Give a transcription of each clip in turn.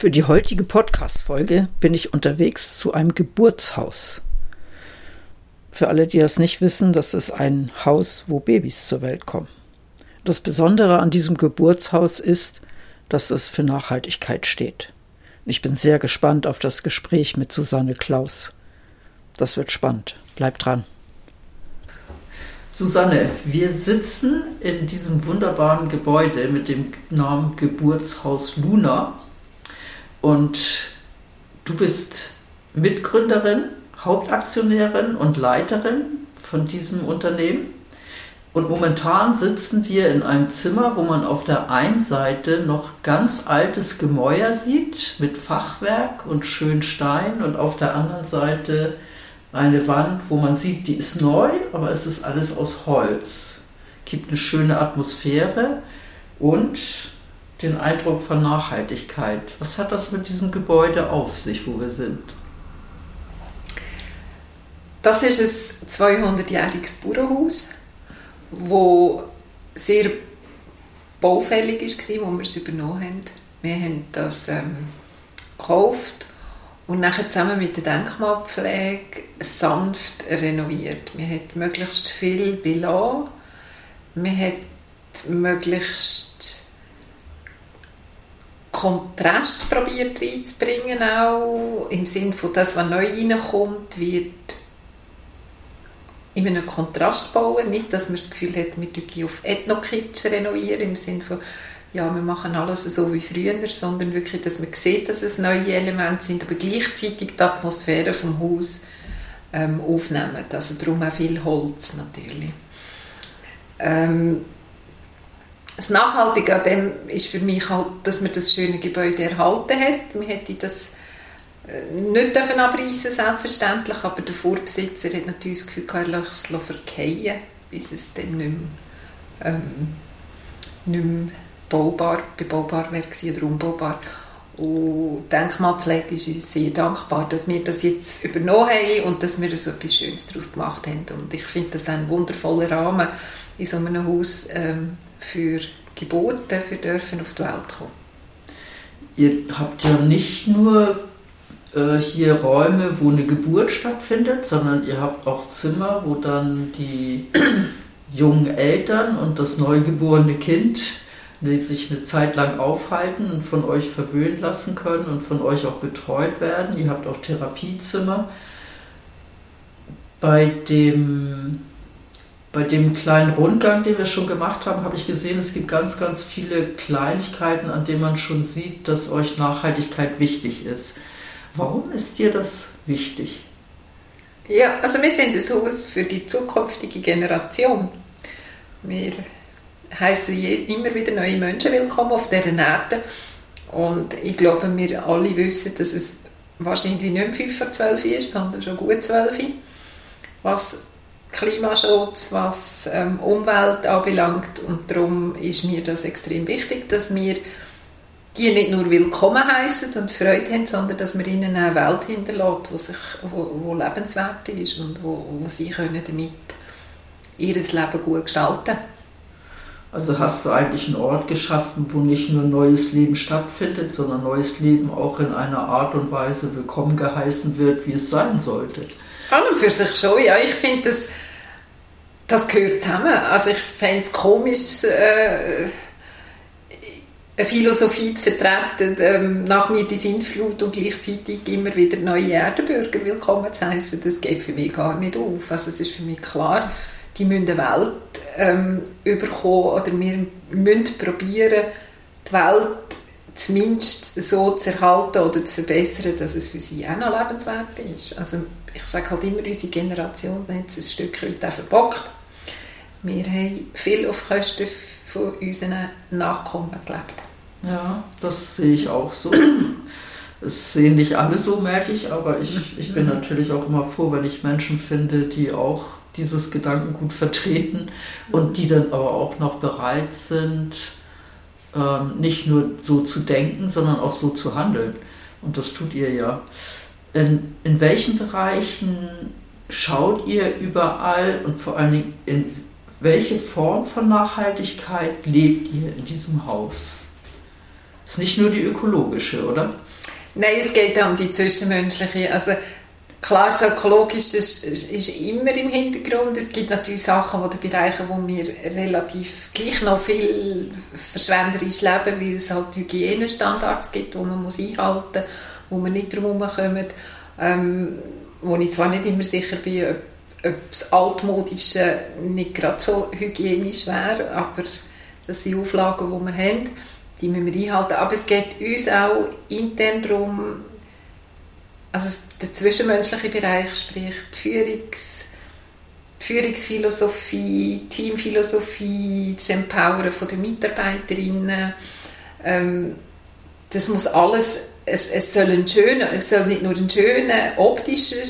Für die heutige Podcast-Folge bin ich unterwegs zu einem Geburtshaus. Für alle, die das nicht wissen, das ist ein Haus, wo Babys zur Welt kommen. Das Besondere an diesem Geburtshaus ist, dass es für Nachhaltigkeit steht. Ich bin sehr gespannt auf das Gespräch mit Susanne Klaus. Das wird spannend. Bleib dran. Susanne, wir sitzen in diesem wunderbaren Gebäude mit dem Namen Geburtshaus Luna und du bist Mitgründerin, Hauptaktionärin und Leiterin von diesem Unternehmen. Und momentan sitzen wir in einem Zimmer, wo man auf der einen Seite noch ganz altes Gemäuer sieht mit Fachwerk und schön Stein und auf der anderen Seite eine Wand, wo man sieht, die ist neu, aber es ist alles aus Holz. Gibt eine schöne Atmosphäre und den Eindruck von Nachhaltigkeit. Was hat das mit diesem Gebäude auf sich, wo wir sind? Das ist ein 200-jähriges Bauernhaus, wo sehr baufällig war, wo wir es übernommen haben. Wir haben das ähm, gekauft und nachher zusammen mit der Denkmalpflege sanft renoviert. Wir haben möglichst viel belassen, wir haben möglichst Kontrast probiert reinzubringen, auch im Sinne von das, was neu reinkommt, wird in einem Kontrast bauen. Nicht, dass man das Gefühl hat, wir auf Ethno-Kitsch renovieren, im Sinne von, ja, wir machen alles so wie früher, sondern wirklich, dass man sieht, dass es neue Elemente sind, aber gleichzeitig die Atmosphäre vom Haus ähm, aufnehmen. Also darum auch viel Holz natürlich. Ähm, das Nachhaltige an dem ist für mich halt, dass man das schöne Gebäude erhalten hat. Man hätte das äh, nicht dürfen abreißen selbstverständlich, aber der Vorbesitzer hat natürlich das Gefühl, er lasse es verkehren, bis es dann nicht mehr, ähm, nicht mehr baubar, bebaubar wäre oder umbaubar. Und Denkmalpflege ist uns sehr dankbar, dass wir das jetzt übernommen haben und dass wir so etwas Schönes daraus gemacht haben. Und ich finde das ein wundervoller Rahmen in so einem Haus ähm, für Geburten, für dürfen auf die Welt kommen. Ihr habt ja nicht nur äh, hier Räume, wo eine Geburt stattfindet, sondern ihr habt auch Zimmer, wo dann die jungen Eltern und das neugeborene Kind die sich eine Zeit lang aufhalten und von euch verwöhnen lassen können und von euch auch betreut werden. Ihr habt auch Therapiezimmer. Bei dem bei dem kleinen Rundgang, den wir schon gemacht haben, habe ich gesehen, es gibt ganz, ganz viele Kleinigkeiten, an denen man schon sieht, dass euch Nachhaltigkeit wichtig ist. Warum ist dir das wichtig? Ja, also wir sind ein Haus für die zukünftige Generation. Wir heißen immer wieder neue Menschen willkommen auf dieser Erde. Und ich glaube, wir alle wissen, dass es wahrscheinlich nicht 5 vor 12 ist, sondern schon gut 12 was Klimaschutz, was ähm, Umwelt anbelangt. Und darum ist mir das extrem wichtig, dass wir die nicht nur willkommen heißen und Freude haben, sondern dass wir ihnen eine Welt hinterlässt, wo, sich, wo, wo lebenswert ist und wo, wo sie können damit ihr Leben gut gestalten Also hast du eigentlich einen Ort geschaffen, wo nicht nur neues Leben stattfindet, sondern neues Leben auch in einer Art und Weise willkommen geheißen wird, wie es sein sollte. An und für sich schon, ja. Ich finde, das, das gehört zusammen. Also ich fände es komisch, äh, eine Philosophie zu vertreten, ähm, nach mir die Sinnflut und gleichzeitig immer wieder neue Erdenbürger willkommen zu heißen. Das geht für mich gar nicht auf. Also es ist für mich klar, die müssen eine Welt ähm, überkommen oder wir müssen probieren, die Welt zumindest so zu erhalten oder zu verbessern, dass es für sie auch noch lebenswert ist. Also ich sage halt immer, unsere Generation hat es ein Stück weit auch verbockt. Wir haben viel auf Kosten von unseren Nachkommen gelebt. Ja, das sehe ich auch so. Es sehen nicht alle so, merke ich, aber ich, ich bin natürlich auch immer froh, wenn ich Menschen finde, die auch dieses Gedankengut vertreten und die dann aber auch noch bereit sind, ähm, nicht nur so zu denken, sondern auch so zu handeln. Und das tut ihr ja. In, in welchen Bereichen schaut ihr überall und vor allen Dingen in welche Form von Nachhaltigkeit lebt ihr in diesem Haus? Das ist nicht nur die ökologische, oder? Nein, es geht auch um die zwischenmenschliche. Also klar, das Ökologische ist, ist, immer im Hintergrund. Es gibt natürlich Sachen oder Bereiche, wo wir relativ gleich noch viel verschwenderisch leben, weil es halt Hygienestandards gibt, die man muss einhalten muss, wo man nicht drum herum ähm, wo ich zwar nicht immer sicher bin, ob, ob das Altmodische nicht gerade so hygienisch wäre, aber das sind Auflagen, die wir haben die müssen wir einhalten. Aber es geht uns auch intern darum, also der zwischenmenschliche Bereich, sprich die Führungs, Führungsphilosophie, Teamphilosophie, das Empowern der Mitarbeiterinnen, ähm, das muss alles, es, es, soll ein schöner, es soll nicht nur ein schöner optischer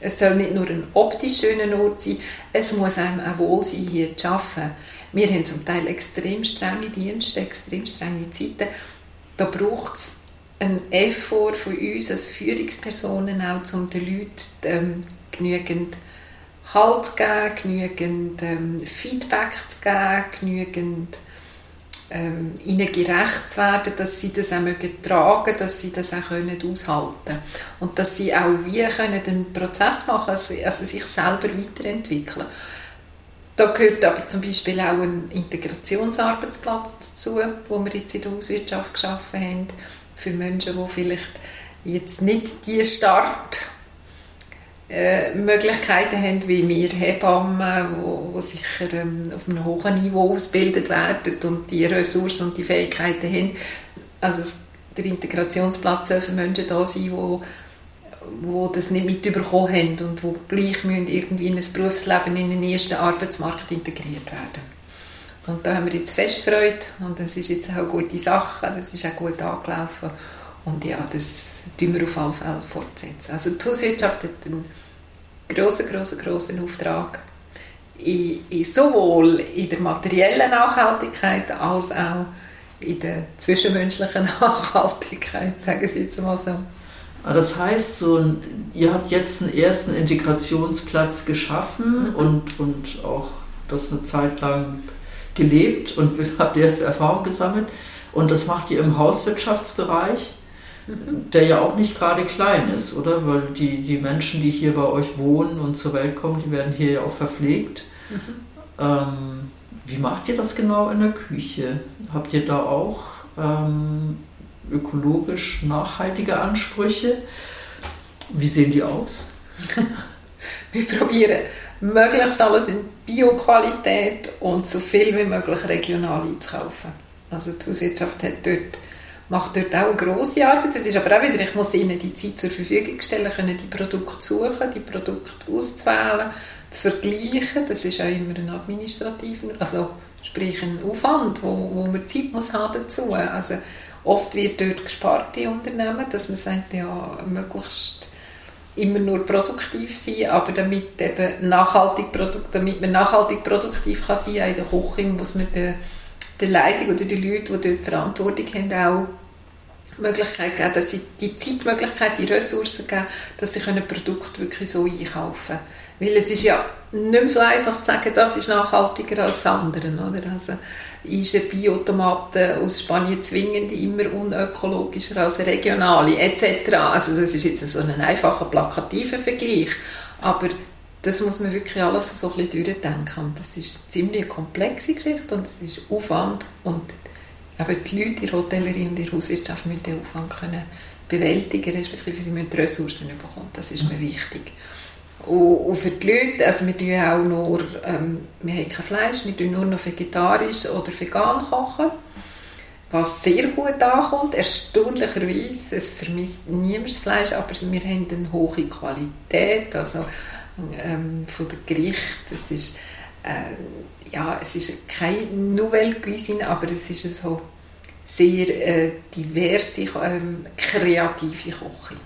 es soll nicht nur ein optisch schöner Ort sein, es muss einem auch wohl sein, hier zu arbeiten. Wir haben zum Teil extrem strenge Dienste, extrem strenge Zeiten. Da braucht es einen Effort von uns als Führungspersonen auch, um den Leuten ähm, genügend Halt zu geben, genügend ähm, Feedback zu geben, genügend ähm, ihnen gerecht zu werden, dass sie das auch mögen tragen dass sie das auch können aushalten. Und dass sie auch wie können den Prozess machen also, also sich selber weiterentwickeln da gehört aber zum Beispiel auch ein Integrationsarbeitsplatz dazu, wo wir jetzt in der Hauswirtschaft geschaffen haben, für Menschen, die vielleicht jetzt nicht die Start äh, Möglichkeiten haben, wie wir Hebammen, wo, wo sicher ähm, auf einem hohen Niveau ausgebildet werden und die Ressourcen und die Fähigkeiten haben. Also der Integrationsplatz für Menschen da sein, die wo das nicht mitbekommen haben und wo gleich müssen irgendwie in ein Berufsleben in den ersten Arbeitsmarkt integriert werden. Und da haben wir jetzt fest Freude und das ist jetzt auch eine gute Sache, das ist auch gut angelaufen und ja, das tun wir auf alle Fälle fortsetzen. Also die Hauswirtschaft hat einen grossen, grossen, grossen Auftrag in, in sowohl in der materiellen Nachhaltigkeit als auch in der zwischenmenschlichen Nachhaltigkeit, sagen Sie jetzt mal so. Das heißt, so, ihr habt jetzt einen ersten Integrationsplatz geschaffen mhm. und, und auch das eine Zeit lang gelebt und habt erste Erfahrung gesammelt. Und das macht ihr im Hauswirtschaftsbereich. Der ja auch nicht gerade klein ist, oder? Weil die, die Menschen, die hier bei euch wohnen und zur Welt kommen, die werden hier ja auch verpflegt. Mhm. Ähm, wie macht ihr das genau in der Küche? Habt ihr da auch ähm, ökologisch nachhaltige Ansprüche. Wie sehen die aus? Wir probieren möglichst alles in Bioqualität und so viel wie möglich regional einzukaufen. Also die Hauswirtschaft hat dort, macht dort auch eine grosse Arbeit. Es ist aber auch wieder, ich muss ihnen die Zeit zur Verfügung stellen, können die Produkte suchen, die Produkte auszuwählen, zu vergleichen. Das ist auch immer ein administrativer, also sprich ein Aufwand, wo, wo man Zeit muss haben dazu. Also Oft wird dort gespart in Unternehmen, dass man sagt, ja, möglichst immer nur produktiv sein, aber damit eben nachhaltig damit man nachhaltig produktiv kann sein in der Küche, muss man der, der Leitung oder den Leuten, die dort Verantwortung haben, auch Möglichkeit geben, dass sie die Zeitmöglichkeit, die Ressourcen geben, dass sie können Produkte wirklich so einkaufen können. Weil es ist ja nicht mehr so einfach zu sagen, das ist nachhaltiger als das andere. Oder? Also, ist eine Biotomate aus Spanien zwingend immer unökologischer als eine regionale etc. Also das ist jetzt so ein einfacher plakativer Vergleich, aber das muss man wirklich alles so ein bisschen durchdenken. Und das ist eine ziemlich komplexe Geschichte und es ist Aufwand. Und aber die Leute in der Hotellerie und in der Hauswirtschaft müssen den Aufwand können bewältigen, respektive sie müssen Ressourcen bekommen, das ist mir wichtig. Und, für die Leute, also wir tun auch nur, ähm, wir haben kein Fleisch, wir tun nur noch vegetarisch oder vegan kochen, was sehr gut ankommt, erstaunlicherweise, es vermisst niemand Fleisch, aber wir haben eine hohe Qualität, also ähm, von der Gericht, es ist, äh, ja, es ist keine Nouvelle Cuisine, aber es ist so sehr äh, diverse, ähm, kreative Küche.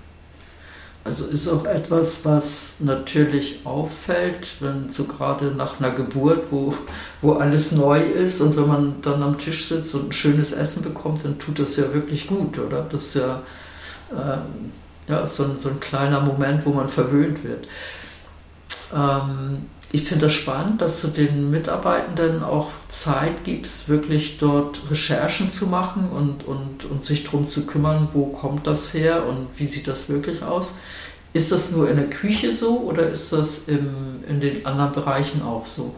Also ist auch etwas, was natürlich auffällt, wenn so gerade nach einer Geburt, wo, wo alles neu ist und wenn man dann am Tisch sitzt und ein schönes Essen bekommt, dann tut das ja wirklich gut, oder? Das ist ja, ähm, ja so, ein, so ein kleiner Moment, wo man verwöhnt wird. Ähm, ich finde das spannend, dass du den Mitarbeitenden auch Zeit gibst, wirklich dort Recherchen zu machen und, und, und sich darum zu kümmern, wo kommt das her und wie sieht das wirklich aus. Ist das nur in der Küche so oder ist das im, in den anderen Bereichen auch so?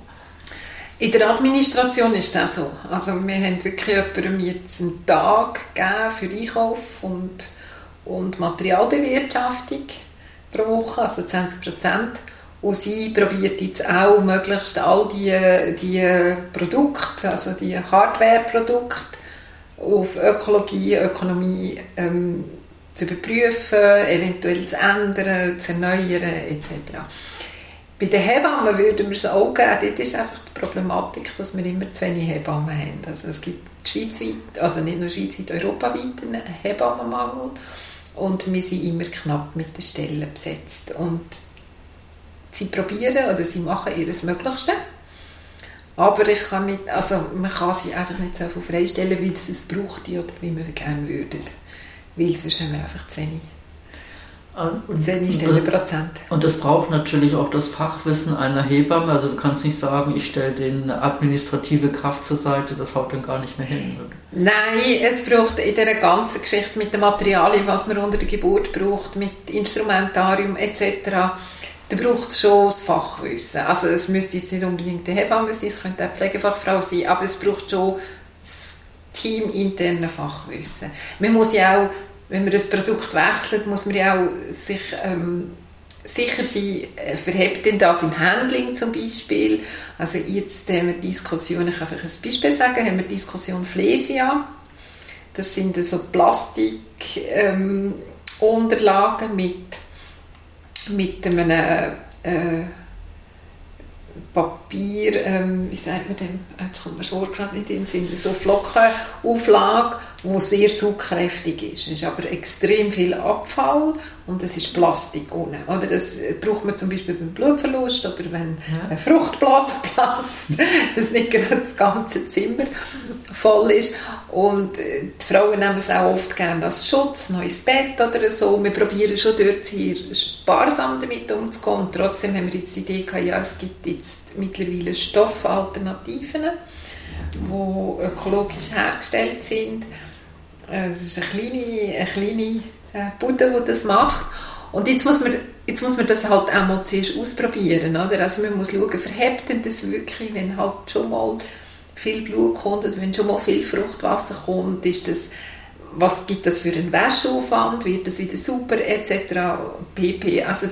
In der Administration ist das so. Also wir haben wirklich jemandem jetzt einen Tag gegeben für Einkauf und, und Materialbewirtschaftung pro Woche, also 20 Prozent. Und sie probiert jetzt auch möglichst all die, die Produkte, also die Hardware-Produkte auf Ökologie, Ökonomie ähm, zu überprüfen, eventuell zu ändern, zu erneuern etc. Bei den Hebammen würden wir es auch geben. Dort ist einfach die Problematik, dass wir immer zu wenig Hebammen haben. Also es gibt schweizweit, also nicht nur schweizweit, europaweit einen Hebammenmangel und wir sind immer knapp mit den Stellen besetzt. Und sie probieren oder sie machen ihr Möglichste. Aber ich kann nicht, also man kann sie einfach nicht so viel freistellen, wie es es braucht oder wie wir gerne würden. Weil sonst haben wir einfach zu wenig. Und, und, und das braucht natürlich auch das Fachwissen einer Hebamme. Also du kannst nicht sagen, ich stelle den administrative Kraft zur Seite, das haut dann gar nicht mehr hin. Nein, es braucht in der ganzen Geschichte mit den Materialien, was man unter der Geburt braucht, mit Instrumentarium etc., da braucht es schon das Fachwissen. Also es müsste jetzt nicht unbedingt der Hebamme sein, es könnte auch Pflegefachfrau sein, aber es braucht schon das teaminterne Fachwissen. Man muss ja auch, wenn man das Produkt wechselt, muss man ja auch sich ähm, sicher sein, äh, verhebt denn das im Handling zum Beispiel. Also jetzt haben wir Diskussion, ich kann einfach ein Beispiel sagen, haben wir Diskussion Flesia. Das sind so Plastikunterlagen ähm, mit mit einem äh, Papier, ähm, wie sagt man dem, jetzt kommt mir schon gerade nicht in den Sinn, so Flockenauflage, die sehr saugkräftig ist. Es ist aber extrem viel Abfall und es ist Plastik unten. Oder das braucht man zum Beispiel beim Blutverlust oder wenn ja. eine Fruchtblase platzt, dass nicht gerade das ganze Zimmer voll ist. Und äh, die Frauen nehmen es auch oft gerne als Schutz, neues Bett oder so. Wir probieren schon dort sehr sparsam damit umzugehen. Und trotzdem haben wir jetzt die Idee gehabt, ja, es gibt jetzt mittlerweile Stoffalternativen, die ökologisch hergestellt sind. Äh, es ist eine kleine, eine kleine äh, Bude, die das macht. Und jetzt muss man, jetzt muss man das halt auch mal zuerst ausprobieren. Oder? Also man muss schauen, verhebt denn das wirklich, wenn halt schon mal viel Blut kommt oder wenn schon mal viel Fruchtwasser kommt, ist das, was gibt das für einen Wäscheaufwand, wird das wieder super etc. pp. Also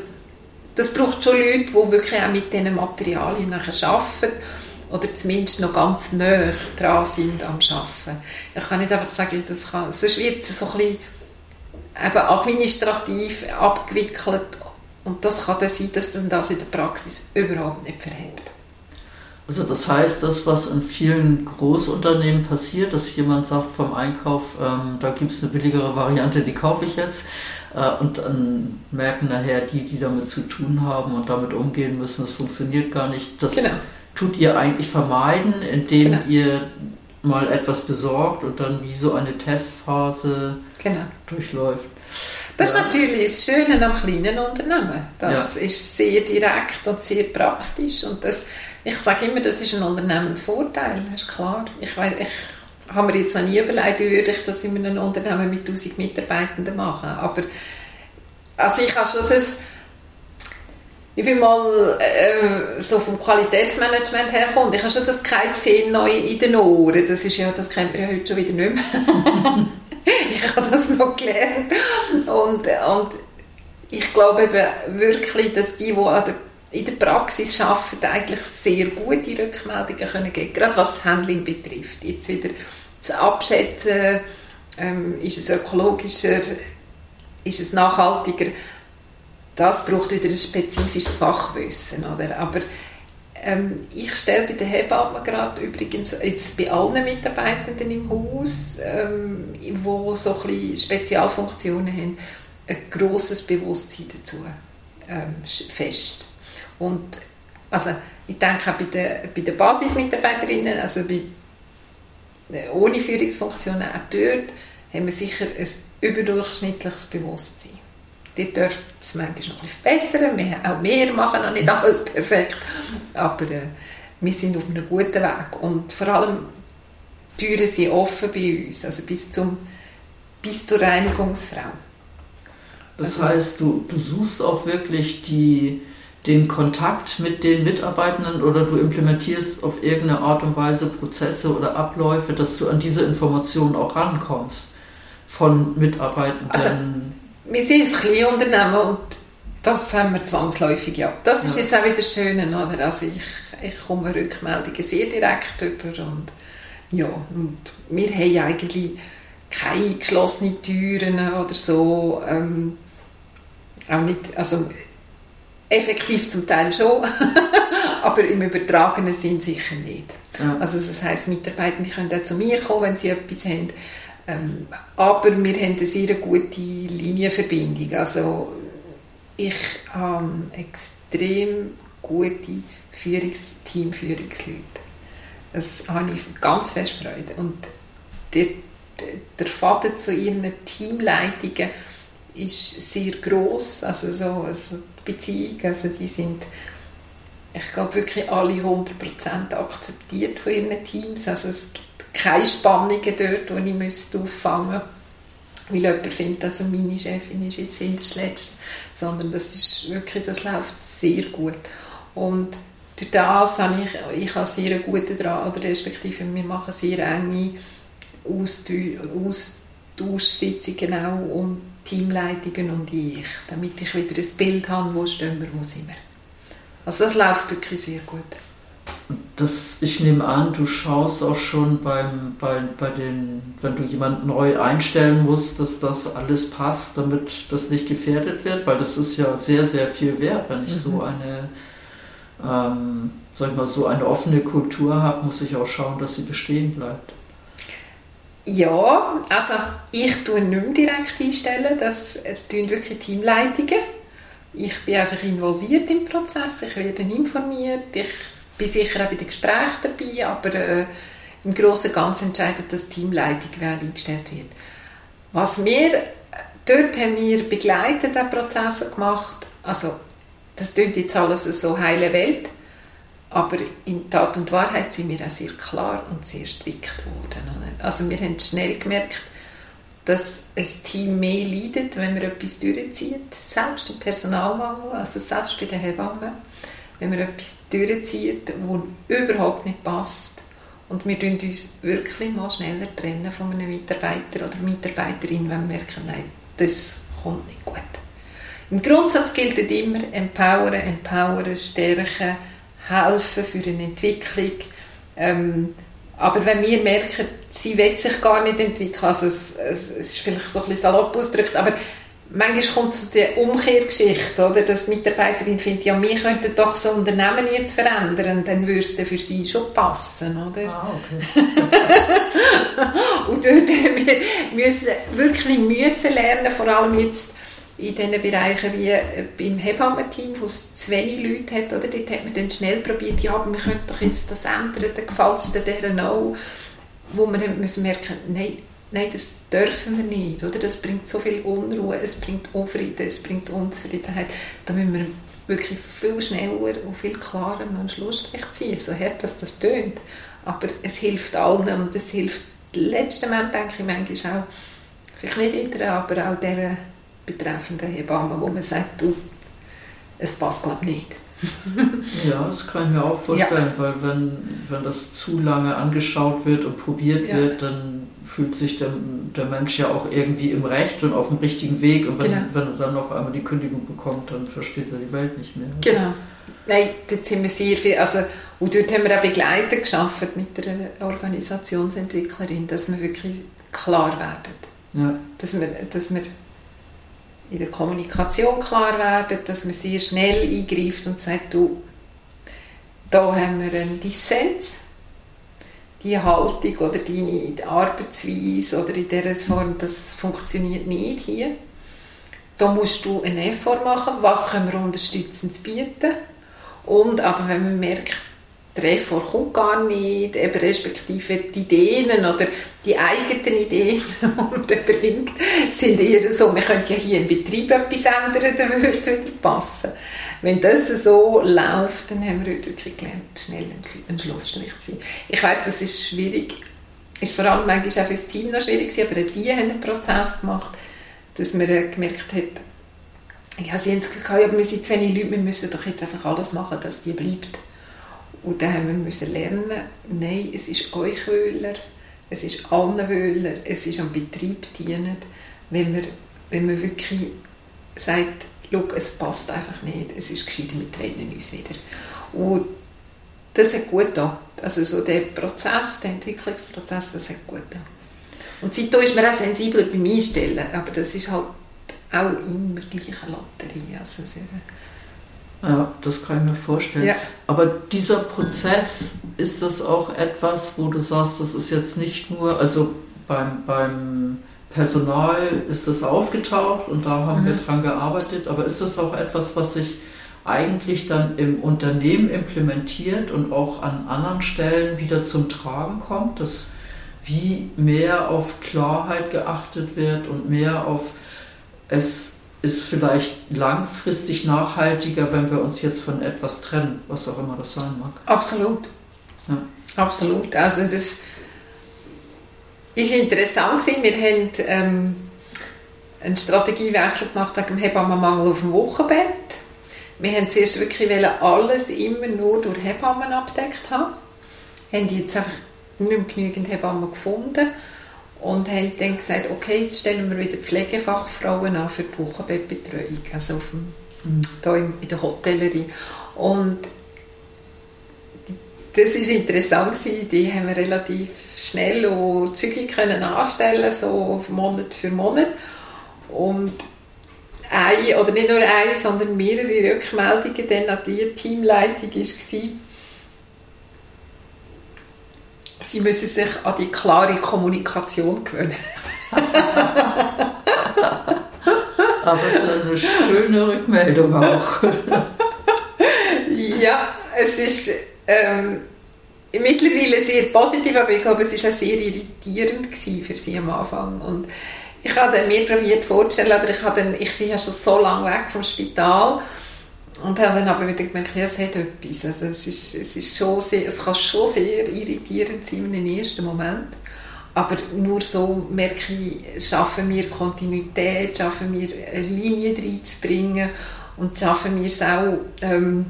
das braucht schon Leute, die wirklich auch mit diesen Materialien nachher arbeiten oder zumindest noch ganz nah dran sind am Arbeiten. Ich kann nicht einfach sagen, das kann, sonst wird es so ein bisschen eben administrativ abgewickelt und das kann dann sein, dass dann das in der Praxis überhaupt nicht verhebt. Also das heißt, das, was in vielen Großunternehmen passiert, dass jemand sagt vom Einkauf, ähm, da gibt es eine billigere Variante, die kaufe ich jetzt. Äh, und dann merken nachher die, die damit zu tun haben und damit umgehen müssen, das funktioniert gar nicht. Das genau. tut ihr eigentlich vermeiden, indem genau. ihr mal etwas besorgt und dann wie so eine Testphase genau. durchläuft. Das ja. ist natürlich das Schöne am kleinen Unternehmen. Das ja. ist sehr direkt und sehr praktisch. Und das, ich sage immer, das ist ein Unternehmensvorteil, das ist klar. Ich, weiss, ich habe mir jetzt noch nie überlegt, wie würde ich das in einem Unternehmen mit 1000 Mitarbeitenden machen. Aber also ich habe schon das ich bin mal äh, so vom Qualitätsmanagement herkommen. Ich habe schon das KC neu in den Ohren. Das ist ja, das kennt man ja heute schon wieder nicht mehr. ich habe das noch gelernt. Und, und ich glaube eben wirklich, dass die, die in der Praxis arbeiten, eigentlich sehr gute Rückmeldungen können geben gerade was das Handling betrifft. Jetzt wieder zu abschätzen, ähm, ist es ökologischer, ist es nachhaltiger, das braucht wieder ein spezifisches Fachwissen. Oder? Aber Ähm, ich stelle bei den Hebammen gerade übrigens jetzt bei allen Mitarbeitenden im Haus, ähm, wo so ein Spezialfunktionen haben, ein grosses Bewusstsein dazu ähm, fest. Und also ich denke auch bei den, bei den Basismitarbeiterinnen, also bei, äh, ohne Führungsfunktionen, auch dort haben wir sicher ein überdurchschnittliches Bewusstsein. Dort dürfte es manchmal noch bisschen verbessern. Wir, auch wir machen noch nicht alles perfekt. Aber äh, wir sind auf einem guten Weg. Und vor allem die Türen sind offen bei uns, also bis, zum, bis zur Reinigungsfrau. Das also, heißt, du, du suchst auch wirklich die, den Kontakt mit den Mitarbeitenden oder du implementierst auf irgendeine Art und Weise Prozesse oder Abläufe, dass du an diese Informationen auch rankommst von Mitarbeitenden. Also, wir sind ein Kleinunternehmen und das haben wir zwangsläufig, ja. Das ist ja. jetzt auch wieder das Schöne, oder? Also ich, ich komme Rückmeldungen sehr direkt über und ja, und wir haben eigentlich keine geschlossenen Türen oder so, ähm, auch nicht, also effektiv zum Teil schon, aber im übertragenen Sinn sicher nicht. Ja. Also das heisst, Mitarbeiter können auch zu mir kommen, wenn sie etwas haben, ähm, aber wir haben eine sehr gute Linienverbindung. Also ich habe extrem gute Führungs Teamführungsleute. Das habe ich ganz fest Freude. Und der, der Faden zu ihren Teamleitungen ist sehr groß, also so also die Beziehung, also die sind ich glaube wirklich alle 100% akzeptiert von ihren Teams, also es gibt keine Spannungen dort, die ich müsste auffangen. Weil jemand findet, also meine Chefin ist jetzt in der Letzte, sondern das ist wirklich, das läuft sehr gut. Und durch das habe ich, ich habe sehr Draht, oder respektive wir machen sehr enge Austauschsitzungen auch um Teamleitungen und ich, damit ich wieder ein Bild habe, wo stehen wir, wo sind wir. Also das läuft wirklich sehr gut das, ich nehme an, du schaust auch schon beim, bei, bei den, wenn du jemanden neu einstellen musst, dass das alles passt, damit das nicht gefährdet wird, weil das ist ja sehr, sehr viel wert, wenn ich mhm. so eine, ähm, sag mal, so eine offene Kultur habe, muss ich auch schauen, dass sie bestehen bleibt. Ja, also ich tue nicht mehr direkt einstellen, das tun wirklich Teamleitungen. Ich bin einfach involviert im Prozess, ich werde informiert, ich bin sicher auch bei den Gesprächen dabei, aber äh, im Großen und Ganzen entscheidet das Teamleitung, wer eingestellt wird. Was wir, dort haben wir begleitet, den Prozess gemacht, also das klingt jetzt alles so heile Welt, aber in Tat und Wahrheit sind wir auch sehr klar und sehr strikt geworden. Also wir haben schnell gemerkt, dass ein Team mehr leidet, wenn man etwas durchzieht, selbst im Personalmangel, also selbst bei den Hebammen wenn man etwas durchzieht, das überhaupt nicht passt. Und wir trennen uns wirklich mal schneller trennen von einem Mitarbeiter oder Mitarbeiterin, wenn wir merken, nein, das kommt nicht gut. Im Grundsatz gilt immer empowern, empowern, stärken, helfen für eine Entwicklung. Ähm, aber wenn wir merken, sie will sich gar nicht entwickeln, also es, es, es ist vielleicht so ein bisschen salopp ausgedrückt, aber manchmal kommt es zu der Umkehrgeschichte, oder, dass die Mitarbeiterin findet, ja, wir könnten doch so Unternehmen jetzt verändern, dann würde es für sie schon passen, oder? Ah, okay. und dort wir müssen wirklich müssen lernen, vor allem jetzt in diesen Bereichen wie beim Hebammenteam, wo es zu wenig Leute hat, oder? Dort hat man dann schnell probiert, ja, aber wir könnten doch jetzt das ändern, dann gefällt es denen auch. Wo man dann müssen merken, nein, nein, das dürfen wir nicht, oder? Das bringt so viel Unruhe, es bringt Unfrieden, es bringt Unzufriedenheit. Da müssen wir wirklich viel schneller und viel klarer einen Schlussstrich ziehen, so hart dass das tönt. Aber es hilft allen und es hilft letzten Moment, denke ich manchmal auch, vielleicht nicht jeder, aber auch der betreffenden Hebamme, wo man sagt, du, es passt glaube ich nicht. ja, das kann ich mir auch vorstellen, ja. weil wenn, wenn das zu lange angeschaut wird und probiert ja. wird, dann fühlt sich der, der Mensch ja auch irgendwie im Recht und auf dem richtigen Weg. Und wenn, genau. wenn er dann auf einmal die Kündigung bekommt, dann versteht er die Welt nicht mehr. Genau. Nein, dort sind wir sehr viel, also, und dort haben wir auch Begleiter geschaffen mit einer Organisationsentwicklerin, dass wir wirklich klar werden. Ja. Dass, wir, dass wir in der Kommunikation klar werden, dass man sehr schnell eingreift und sagt, du, da haben wir einen Dissens. Die Haltung oder deine Arbeitsweise oder in dieser Form, das funktioniert nicht hier. Da musst du einen Effort machen, was können wir unterstützend bieten. Und aber wenn man merkt, der Effort kommt gar nicht, eben respektive die Ideen oder die eigenen Ideen, die man bringt, sind eher so, wir könnten ja hier im Betrieb etwas ändern, dann würde es wieder passen. Wenn das so läuft, dann haben wir wirklich gelernt, schnell einen Schlussstrich zu ziehen. Ich weiß, das ist schwierig, ist vor allem manchmal auch für das Team noch schwierig gewesen, aber die haben einen Prozess gemacht, dass man gemerkt hat, ja, sie haben das Gefühl, ja, wir sind zu wenig Leute, wir müssen doch jetzt einfach alles machen, dass die bleibt. Und dann haben wir müssen lernen, nein, es ist euch Wöhler, es ist allen Wöhler, es ist am Betrieb dienen, wenn man, wenn man wirklich sagt, schau, es passt einfach nicht, es ist gescheiter, wir trennen uns wieder. Und das hat gut getan. Also so der Prozess, der Entwicklungsprozess, das hat gut getan. Und seitdem ist man auch sensibler beim Einstellen, aber das ist halt auch immer gleiche Lotterie. Also ja, das kann ich mir vorstellen. Ja. Aber dieser Prozess, ist das auch etwas, wo du sagst, das ist jetzt nicht nur, also beim, beim Personal ist das aufgetaucht und da haben mhm. wir dran gearbeitet, aber ist das auch etwas, was sich eigentlich dann im Unternehmen implementiert und auch an anderen Stellen wieder zum Tragen kommt, dass wie mehr auf Klarheit geachtet wird und mehr auf es ist vielleicht langfristig nachhaltiger, wenn wir uns jetzt von etwas trennen, was auch immer das sein mag. Absolut. Ja. Absolut. Also das ist interessant gewesen. Wir haben ähm, einen Strategiewechsel gemacht wegen dem Hebammenmangel auf dem Wochenbett. Wir haben zuerst wirklich alles immer nur durch Hebammen abdeckt haben. Wir haben jetzt einfach nicht mehr genügend Hebammen gefunden und haben dann gesagt, okay, jetzt stellen wir wieder Pflegefachfrauen an für die Wochenbettbetreuung, also auf dem, da in, der Hotellerie. Und das war interessant gewesen. die haben wir relativ schnell und zügig können anstellen, so Monat für Monat. Und eine, oder nicht nur eine, sondern mehrere Rückmeldungen dann an die Teamleitung war, sie müssen sich an die klare Kommunikation gewöhnen. Aber es ist eine schöne Rückmeldung auch. ja, es ist ähm, mittlerweile sehr positiv, aber ich glaube, es war auch sehr irritierend für sie am Anfang. Und ich habe mir probiert vorzustellen, oder ich, habe dann, ich bin ja schon so lange weg vom Spital und dann aber wieder gemerkt, ja, es hat etwas. Also es, ist, es, ist schon sehr, es kann schon sehr irritierend sein in den ersten Moment. Aber nur so merke ich, schaffen wir Kontinuität, schaffen wir eine Linie reinzubringen und schaffen wir es auch, ähm,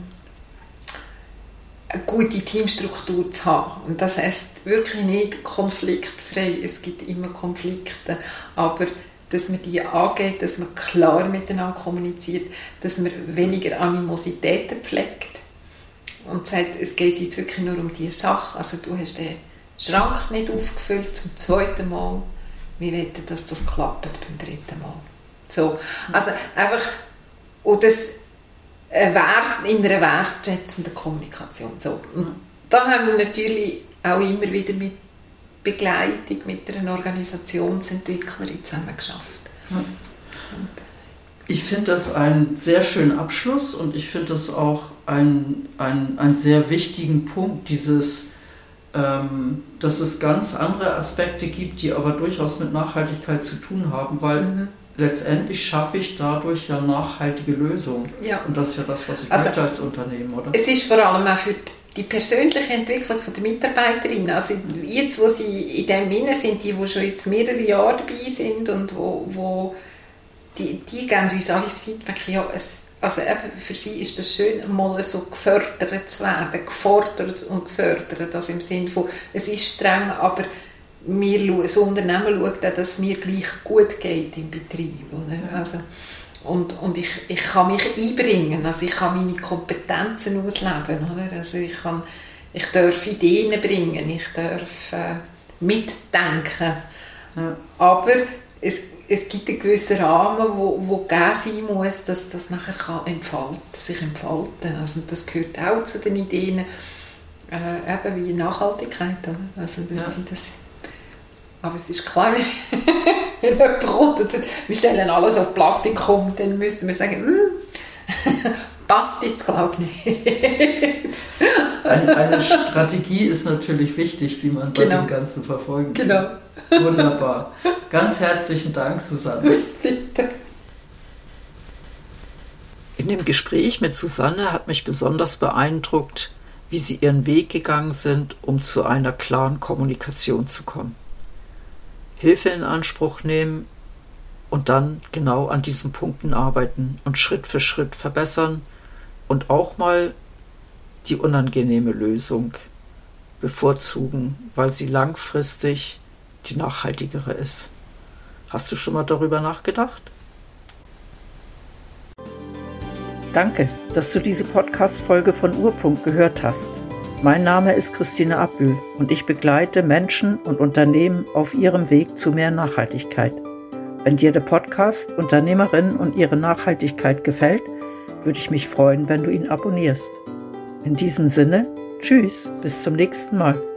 eine gute Teamstruktur zu haben. Und das heißt wirklich nicht konfliktfrei. Es gibt immer Konflikte, aber dass man die angeht, dass man klar miteinander kommuniziert, dass man weniger Animositäten pflegt und sagt, es geht jetzt wirklich nur um diese Sache. Also du hast den Schrank nicht aufgefüllt zum zweiten Mal. Wir wollen, dass das klappt beim dritten Mal. So, also einfach, und das äh, Wert, in einer wertschätzenden Kommunikation. So. Und da haben wir natürlich auch immer wieder mit Begleitung mit einer Organisationsentwicklerin zusammen geschafft. Ich finde das einen sehr schönen Abschluss und ich finde das auch einen, einen, einen sehr wichtigen Punkt, dieses, ähm, dass es ganz andere Aspekte gibt, die aber durchaus mit Nachhaltigkeit zu tun haben, weil mhm. letztendlich schaffe ich dadurch ja nachhaltige Lösungen. Ja. Und das ist ja das, was ich also, möchte als Unternehmen, oder? Es ist vor allem auch für die persönliche Entwicklung der Mitarbeiterin, also jetzt, wo sie in dem Sinne sind, die, die schon jetzt mehrere Jahre dabei sind und wo, wo die, die geben uns alles Feedback, ja, es, also eben für sie ist das schön, mal so gefördert zu werden, gefordert und gefördert, also im Sinne von, es ist streng, aber wir, das Unternehmen schaut dass es mir gleich gut geht im Betrieb. Oder? Also, und, und ich, ich kann mich einbringen, also ich kann meine Kompetenzen ausleben, oder? Also ich, kann, ich darf Ideen bringen, ich darf äh, mitdenken, ja. aber es, es gibt einen gewissen Rahmen, wo, wo gegeben sein muss, dass das nachher kann entfalten, sich entfalten Also das gehört auch zu den Ideen, äh, eben wie Nachhaltigkeit. Also das, ja. das, aber es ist klar, wenn jemand kommt wir stellen alles auf Plastik um, dann müssten wir sagen, hm, passt jetzt glaube ich nicht. eine, eine, Strategie ist natürlich wichtig, die man bei genau. dem Ganzen verfolgen kann. Genau. Wunderbar. Ganz herzlichen Dank, Susanne. Bitte. In dem Gespräch mit Susanne hat mich besonders beeindruckt, wie sie ihren Weg gegangen sind, um zu einer klaren Kommunikation zu kommen. Hilfe in Anspruch nehmen und dann genau an diesen Punkten arbeiten und Schritt für Schritt verbessern und auch mal die unangenehme Lösung bevorzugen, weil sie langfristig die nachhaltigere ist. Hast du schon mal darüber nachgedacht? Danke, dass du diese Podcast-Folge von Urpunkt gehört hast. Mein Name ist Christine Abbühl und ich begleite Menschen und Unternehmen auf ihrem Weg zu mehr Nachhaltigkeit. Wenn dir der Podcast Unternehmerinnen und ihre Nachhaltigkeit gefällt, würde ich mich freuen, wenn du ihn abonnierst. In diesem Sinne, tschüss, bis zum nächsten Mal.